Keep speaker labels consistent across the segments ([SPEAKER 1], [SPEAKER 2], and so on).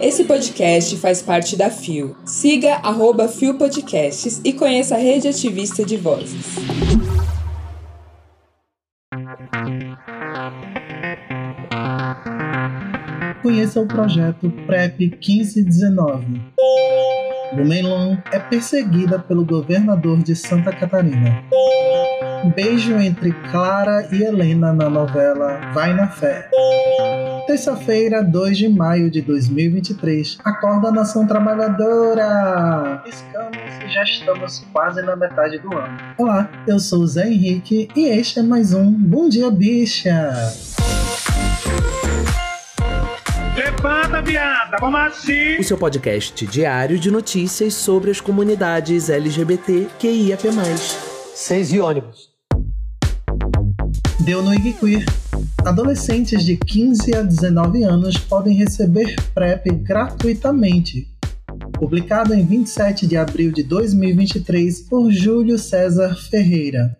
[SPEAKER 1] Esse podcast faz parte da FIO. Siga arroba FIO Podcasts e conheça a rede ativista de vozes.
[SPEAKER 2] Conheça o projeto PrEP 1519. Lumenlon é perseguida pelo governador de Santa Catarina. Beijo entre Clara e Helena na novela Vai na Fé. Terça-feira, 2 de maio de 2023. Acorda nação trabalhadora! Piscamos e já estamos quase na metade do ano. Olá, eu sou o Zé Henrique e este é mais um Bom Dia Bicha!
[SPEAKER 3] Levanta, viada, vamos assim!
[SPEAKER 4] O seu podcast diário de notícias sobre as comunidades LGBT QIAP+.
[SPEAKER 5] Seis e ônibus.
[SPEAKER 2] Deu no Iguiquir. Adolescentes de 15 a 19 anos podem receber PrEP gratuitamente. Publicado em 27 de abril de 2023 por Júlio César Ferreira.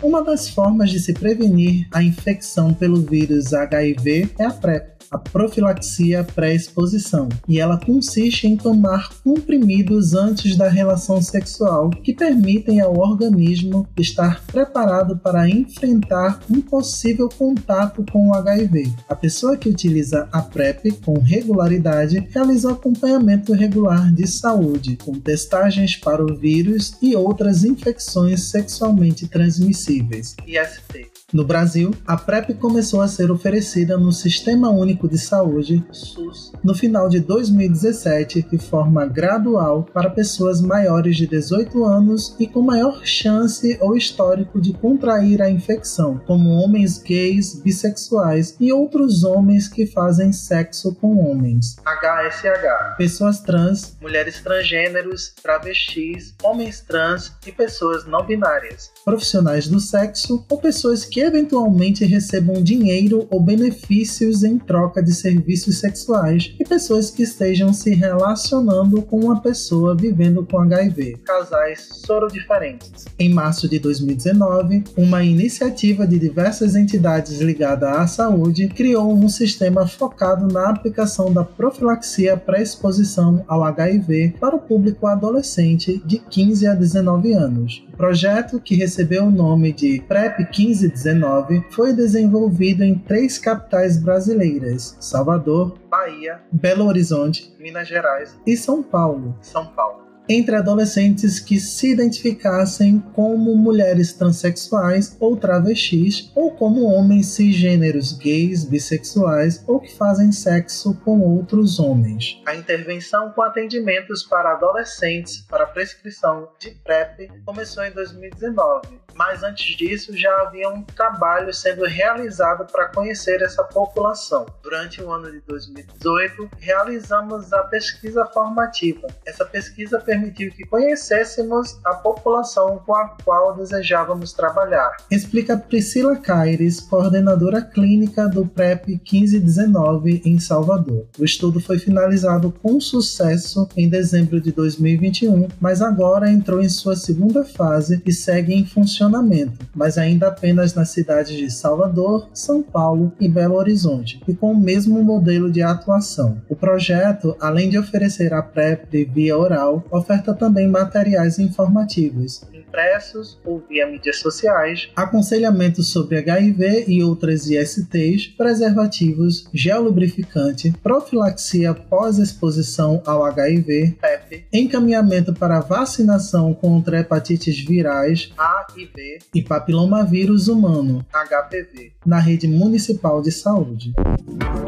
[SPEAKER 2] Uma das formas de se prevenir a infecção pelo vírus HIV é a PrEP a profilaxia pré-exposição, e ela consiste em tomar comprimidos antes da relação sexual que permitem ao organismo estar preparado para enfrentar um possível contato com o HIV. A pessoa que utiliza a PrEP com regularidade realiza acompanhamento regular de saúde, com testagens para o vírus e outras infecções sexualmente transmissíveis. IST. No Brasil, a PrEP começou a ser oferecida no Sistema Único de Saúde, SUS, no final de 2017, de forma gradual para pessoas maiores de 18 anos e com maior chance ou histórico de contrair a infecção, como homens gays, bissexuais e outros homens que fazem sexo com homens. HSH. Pessoas trans, mulheres transgêneros, travestis, homens trans e pessoas não binárias. Profissionais do sexo ou pessoas que eventualmente recebam dinheiro ou benefícios em troca de serviços sexuais e pessoas que estejam se relacionando com uma pessoa vivendo com HIV, casais sorodiferentes. Em março de 2019, uma iniciativa de diversas entidades ligadas à saúde criou um sistema focado na aplicação da profilaxia pré-exposição ao HIV para o público adolescente de 15 a 19 anos. O projeto, que recebeu o nome de PrEP 1519, foi desenvolvido em três capitais brasileiras: Salvador, Bahia, Belo Horizonte, Minas Gerais e São Paulo. São Paulo entre adolescentes que se identificassem como mulheres transexuais ou travestis, ou como homens cisgêneros gays, bissexuais ou que fazem sexo com outros homens. A intervenção com atendimentos para adolescentes para prescrição de PrEP começou em 2019, mas antes disso já havia um trabalho sendo realizado para conhecer essa população. Durante o ano de 2018, realizamos a pesquisa formativa. Essa pesquisa permitiu que conhecêssemos a população com a qual desejávamos trabalhar. Explica Priscila Caires, coordenadora clínica do PrEP 1519 em Salvador. O estudo foi finalizado com sucesso em dezembro de 2021, mas agora entrou em sua segunda fase e segue em funcionamento, mas ainda apenas nas cidades de Salvador, São Paulo e Belo Horizonte, e com o mesmo modelo de atuação. O projeto, além de oferecer a PrEP via oral, oferta também materiais informativos, impressos ou via mídias sociais, aconselhamento sobre HIV e outras ISTs, preservativos, gel lubrificante, profilaxia pós-exposição ao HIV, PEP, encaminhamento para vacinação contra hepatites virais A e B e papilomavírus humano, HPV, na rede municipal de saúde.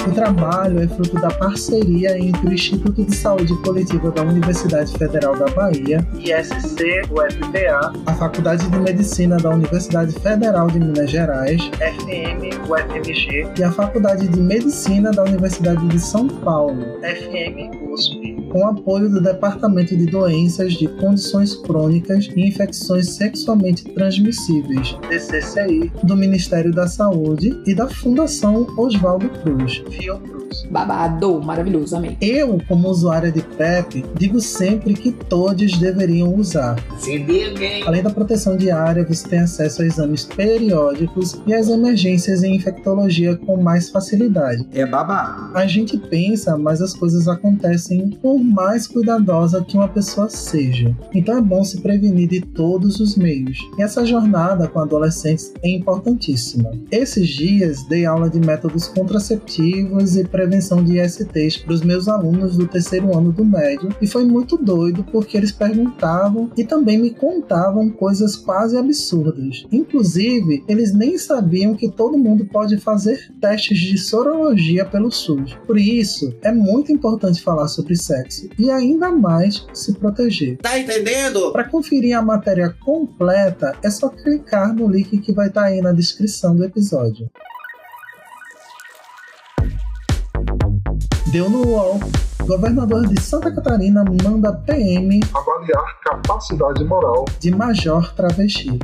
[SPEAKER 2] O trabalho é fruto da parceria entre o Instituto de Saúde Coletiva da Universidade Federal da Bahia, ISC, UFPA, a Faculdade de Medicina da Universidade Federal de Minas Gerais, FM, UFMG, e a Faculdade de Medicina da Universidade de São Paulo, FM, USP. com apoio do Departamento de Doenças de Condições Crônicas e Infecções Sexualmente Transmissíveis, DCCI, do Ministério da Saúde e da Fundação Oswaldo Cruz,
[SPEAKER 1] Babado, maravilhoso, amei.
[SPEAKER 2] Eu, como usuária de PrEP, digo sempre que todos deveriam usar. Além da proteção diária, você tem acesso a exames periódicos e às emergências em infectologia com mais facilidade.
[SPEAKER 6] É babado.
[SPEAKER 2] A gente pensa, mas as coisas acontecem por mais cuidadosa que uma pessoa seja. Então é bom se prevenir de todos os meios. E essa jornada com adolescentes é importantíssima. Esses dias dei aula de métodos contraceptivos e prevenção de ISTs para os meus alunos do terceiro ano do médio e foi muito doido porque eles perguntavam e também me contavam coisas quase absurdas. Inclusive, eles nem sabiam que todo mundo pode fazer testes de sorologia pelo SUS. Por isso, é muito importante falar sobre sexo e ainda mais se proteger.
[SPEAKER 6] Tá entendendo?
[SPEAKER 2] Para conferir a matéria completa, é só clicar no link que vai estar aí na descrição do episódio. Deu no UOL. Governador de Santa Catarina manda PM
[SPEAKER 7] avaliar capacidade moral
[SPEAKER 2] de Major Travesti.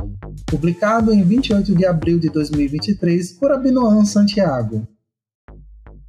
[SPEAKER 2] Publicado em 28 de abril de 2023 por Abinoam Santiago.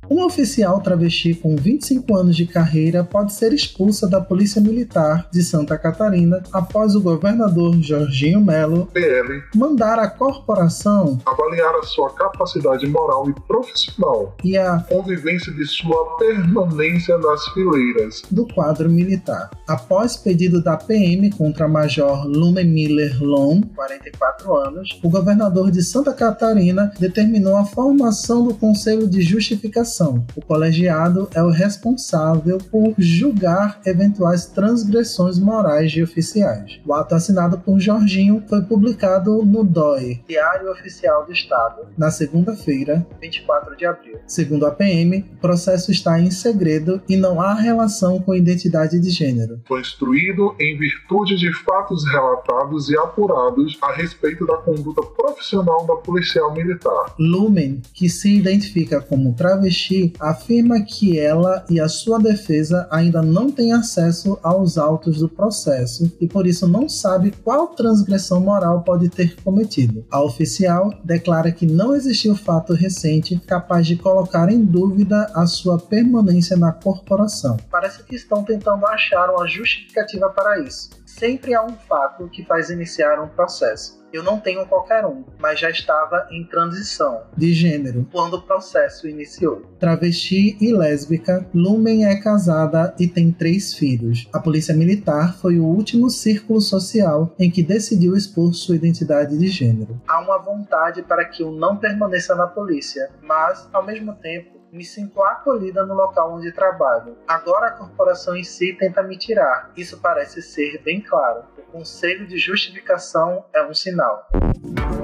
[SPEAKER 2] Um oficial travesti com 25 anos de carreira pode ser expulsa da Polícia Militar de Santa Catarina após o governador Jorginho Melo
[SPEAKER 7] PL
[SPEAKER 2] mandar a corporação
[SPEAKER 7] avaliar a sua capacidade moral e profissional,
[SPEAKER 2] e a
[SPEAKER 7] convivência de sua permanência nas fileiras.
[SPEAKER 2] do quadro militar. Após pedido da PM contra Major Lume Miller Long, 44 anos, o governador de Santa Catarina determinou a formação do Conselho de Justificação. O colegiado é o responsável por julgar eventuais transgressões morais de oficiais. O ato assinado por Jorginho foi publicado no DOI, Diário Oficial do Estado, na segunda-feira, 24 de abril. Segundo a PM, o processo está em segredo e não há relação com identidade de gênero.
[SPEAKER 7] Foi instruído em virtude de fatos relatados e apurados a respeito da conduta profissional da policial militar.
[SPEAKER 2] Lumen, que se identifica como travesti, afirma que ela e a sua defesa ainda não têm acesso aos autos do processo e por isso não sabe qual transgressão moral pode ter cometido. A oficial declara que não existiu fato recente capaz de colocar em dúvida a sua permanência na corporação. Parece que estão tentando achar uma justificativa para isso. Sempre há um fato que faz iniciar um processo. Eu não tenho qualquer um, mas já estava em transição de gênero quando o processo iniciou. Travesti e lésbica, Lumen é casada e tem três filhos. A Polícia Militar foi o último círculo social em que decidiu expor sua identidade de gênero. Há uma vontade para que eu não permaneça na polícia, mas, ao mesmo tempo, me sinto acolhida no local onde trabalho. Agora a corporação em si tenta me tirar. Isso parece ser bem claro. O conselho de justificação é um sinal.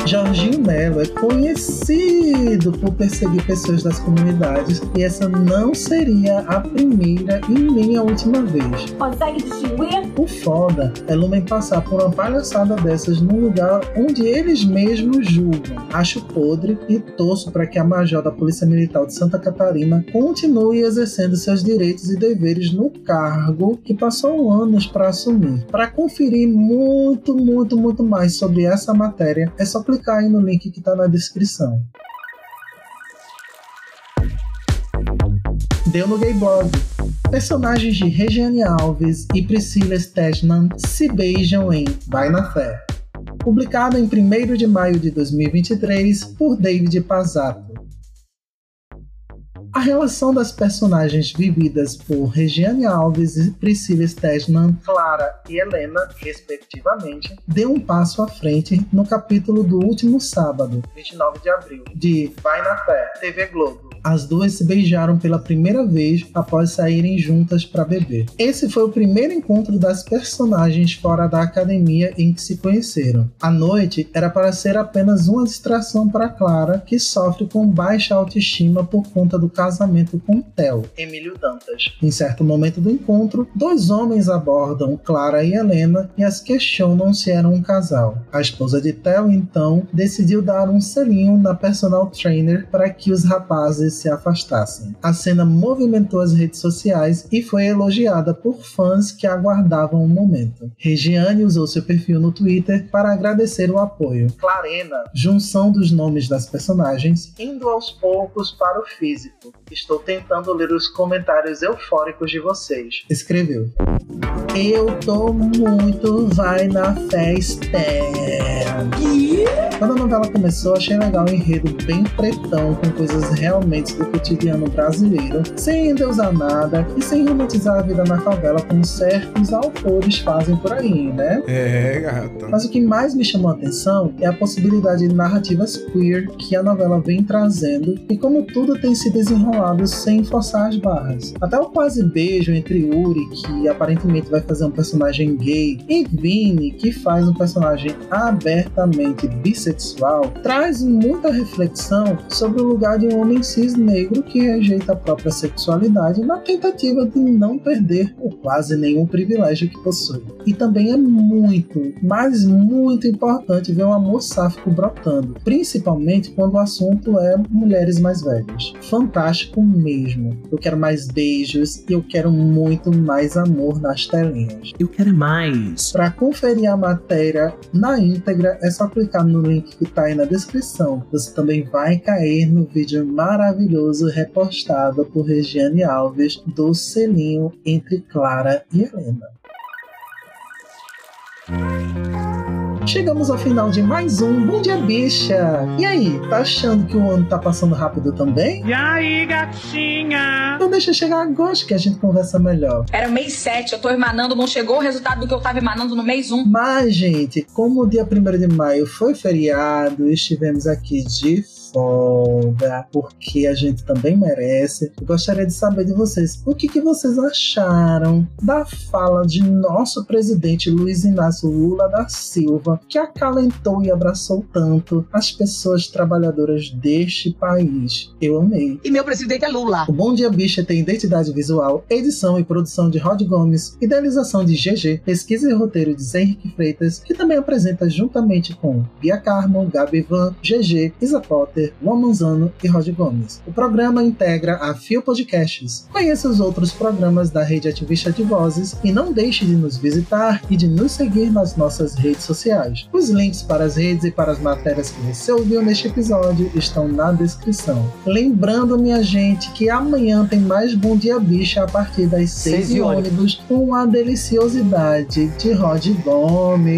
[SPEAKER 2] Jorginho Melo é conhecido por perseguir pessoas das comunidades e essa não seria a primeira e nem a última vez.
[SPEAKER 8] Consegue distinguir?
[SPEAKER 2] O foda é Lumen passar por uma palhaçada dessas num lugar onde eles mesmos julgam. Acho podre e torço para que a Major da Polícia Militar de Santa Catarina continue exercendo seus direitos e deveres no cargo que passou anos para assumir. Para conferir muito, muito, muito mais sobre essa matéria, é só clicar aí no link que está na descrição. Deu no Gay Blog. Personagens de Regiane Alves e Priscila Stedman se beijam em Vai na Fé. Publicado em 1 de maio de 2023 por David Pazzato. A relação das personagens vividas por Regiane Alves e Priscila Stedman, Clara e Helena, respectivamente, deu um passo à frente no capítulo do último sábado, 29 de abril, de Vai na Fé, TV Globo. As duas se beijaram pela primeira vez após saírem juntas para beber. Esse foi o primeiro encontro das personagens fora da academia em que se conheceram. A noite era para ser apenas uma distração para Clara, que sofre com baixa autoestima por conta do casamento com Theo, Emílio Dantas. Em certo momento do encontro, dois homens abordam Clara e Helena e as questionam se eram um casal. A esposa de Theo, então, decidiu dar um selinho na personal trainer para que os rapazes se afastassem. A cena movimentou as redes sociais e foi elogiada por fãs que aguardavam o um momento. Regiane usou seu perfil no Twitter para agradecer o apoio. Clarena, junção dos nomes das personagens, indo aos poucos para o físico. Estou tentando ler os comentários eufóricos de vocês. Escreveu. Eu tô muito vai na festa. Quando a novela começou, achei legal o enredo bem pretão, com coisas realmente do cotidiano brasileiro, sem endeusar nada e sem romantizar a vida na favela como certos autores fazem por aí, né?
[SPEAKER 6] É, gata.
[SPEAKER 2] Mas o que mais me chamou a atenção é a possibilidade de narrativas queer que a novela vem trazendo e como tudo tem se desenrolado sem forçar as barras. Até o quase beijo entre Yuri, que aparentemente vai fazer um personagem gay, e Vini, que faz um personagem abertamente bissexual, traz muita reflexão sobre o lugar de um homem cis negro que rejeita a própria sexualidade na tentativa de não perder o quase nenhum privilégio que possui. E também é muito, mas muito importante ver um amor sáfico brotando, principalmente quando o assunto é mulheres mais velhas. Fantástico mesmo. Eu quero mais beijos e eu quero muito mais amor nas telinhas.
[SPEAKER 4] Eu quero mais.
[SPEAKER 2] Para conferir a matéria na íntegra, é só clicar no link que está aí na descrição. Você também vai cair no vídeo maravilhoso repostado por Regiane Alves do selinho entre Clara e Helena. Chegamos ao final de mais um Bom Dia Bicha. E aí, tá achando que o ano tá passando rápido também?
[SPEAKER 3] E aí, gatinha?
[SPEAKER 2] Então deixa chegar agosto que a gente conversa melhor.
[SPEAKER 8] Era o mês 7, eu tô emanando, não chegou o resultado do que eu tava emanando no mês 1.
[SPEAKER 2] Mas, gente, como o dia 1 de maio foi feriado, estivemos aqui de folga, porque a gente também merece. Eu gostaria de saber de vocês o que, que vocês acharam da fala de nosso presidente Luiz Inácio Lula da Silva, que acalentou e abraçou tanto as pessoas trabalhadoras deste país. Eu amei.
[SPEAKER 9] E meu presidente é Lula.
[SPEAKER 2] O Bom Dia Bicha tem identidade visual, edição e produção de Rod Gomes, idealização de GG, pesquisa e roteiro de Zé Henrique Freitas, que também apresenta juntamente com Bia Carmo, Gabi Van, GG, Isa Potter, Potter, e Rod Gomes. O programa integra a Fio Podcasts. Conheça os outros programas da Rede Ativista de Vozes e não deixe de nos visitar e de nos seguir nas nossas redes sociais. Os links para as redes e para as matérias que você ouviu neste episódio estão na descrição. Lembrando, minha gente, que amanhã tem mais Bom Dia Bicha a partir das 6 e ônibus com a deliciosidade de Rod Gomes.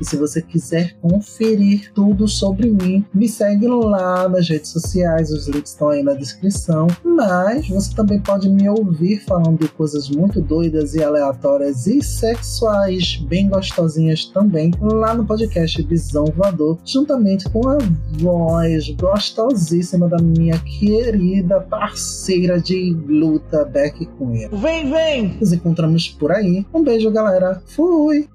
[SPEAKER 2] E se você quiser conferir tudo sobre mim, me segue lá nas redes sociais, os links estão aí na descrição. Mas você também pode me ouvir falando de coisas muito doidas e aleatórias e sexuais, bem gostosinhas também, lá no podcast Visão Voador, juntamente com a voz gostosíssima da minha querida parceira de luta, Beck Cunha.
[SPEAKER 9] Vem, vem!
[SPEAKER 2] Nos encontramos por aí. Um beijo, galera. Fui!